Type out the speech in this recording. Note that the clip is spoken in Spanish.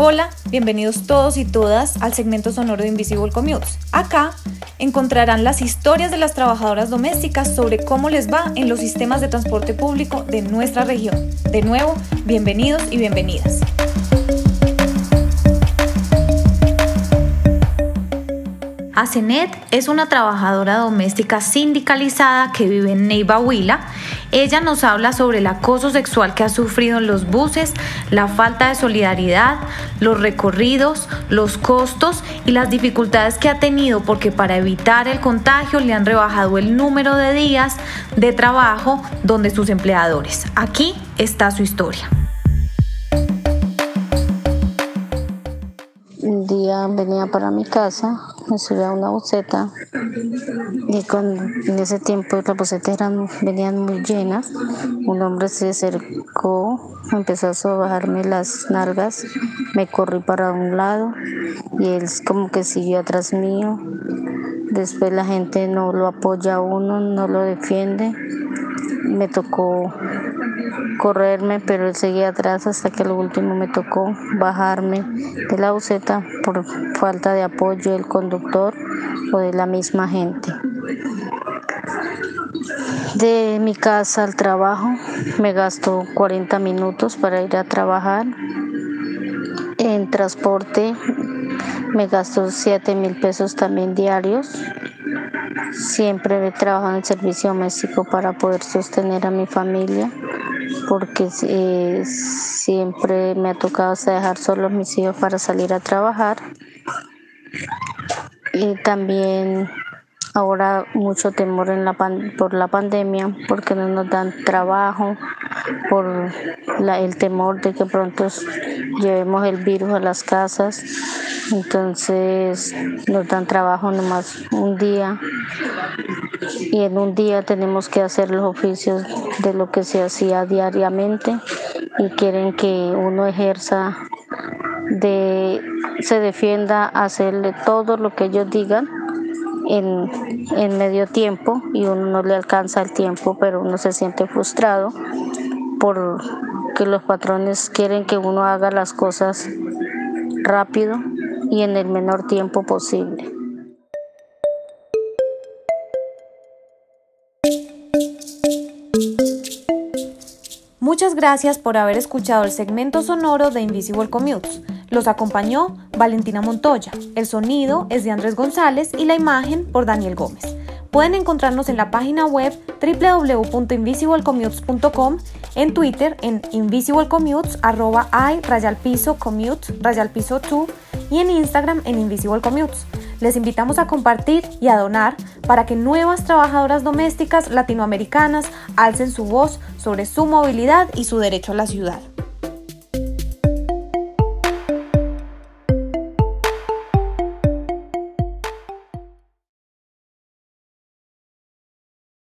Hola, bienvenidos todos y todas al segmento sonoro de Invisible Commutes. Acá encontrarán las historias de las trabajadoras domésticas sobre cómo les va en los sistemas de transporte público de nuestra región. De nuevo, bienvenidos y bienvenidas. Asenet es una trabajadora doméstica sindicalizada que vive en Neiva Huila. Ella nos habla sobre el acoso sexual que ha sufrido en los buses, la falta de solidaridad, los recorridos, los costos y las dificultades que ha tenido porque para evitar el contagio le han rebajado el número de días de trabajo donde sus empleadores. Aquí está su historia. Un día venía para mi casa, me subí a una boceta y cuando en ese tiempo las bocetas eran, venían muy llenas, un hombre se acercó, empezó a bajarme las nalgas, me corrí para un lado y él como que siguió atrás mío. Después la gente no lo apoya a uno, no lo defiende. Me tocó correrme, pero él seguía atrás hasta que lo último me tocó bajarme de la buseta por falta de apoyo del conductor o de la misma gente. De mi casa al trabajo me gasto 40 minutos para ir a trabajar. En transporte me gasto 7 mil pesos también diarios. Siempre he trabajado en servicio doméstico para poder sostener a mi familia porque siempre me ha tocado dejar solos mis hijos para salir a trabajar. Y también ahora mucho temor en la por la pandemia, porque no nos dan trabajo, por el temor de que pronto llevemos el virus a las casas. Entonces nos dan trabajo nomás un día. Y en un día tenemos que hacer los oficios de lo que se hacía diariamente. Y quieren que uno ejerza de se defienda hacerle todo lo que ellos digan en, en medio tiempo y uno no le alcanza el tiempo pero uno se siente frustrado por que los patrones quieren que uno haga las cosas rápido y en el menor tiempo posible. Muchas gracias por haber escuchado el segmento sonoro de Invisible Commutes. Los acompañó Valentina Montoya. El sonido es de Andrés González y la imagen por Daniel Gómez. Pueden encontrarnos en la página web www.invisiblecommutes.com, en Twitter en invisiblecommutes, arroba i, rayalpiso, commute, rayalpiso 2 y en Instagram en Invisible Commutes. Les invitamos a compartir y a donar para que nuevas trabajadoras domésticas latinoamericanas alcen su voz sobre su movilidad y su derecho a la ciudad.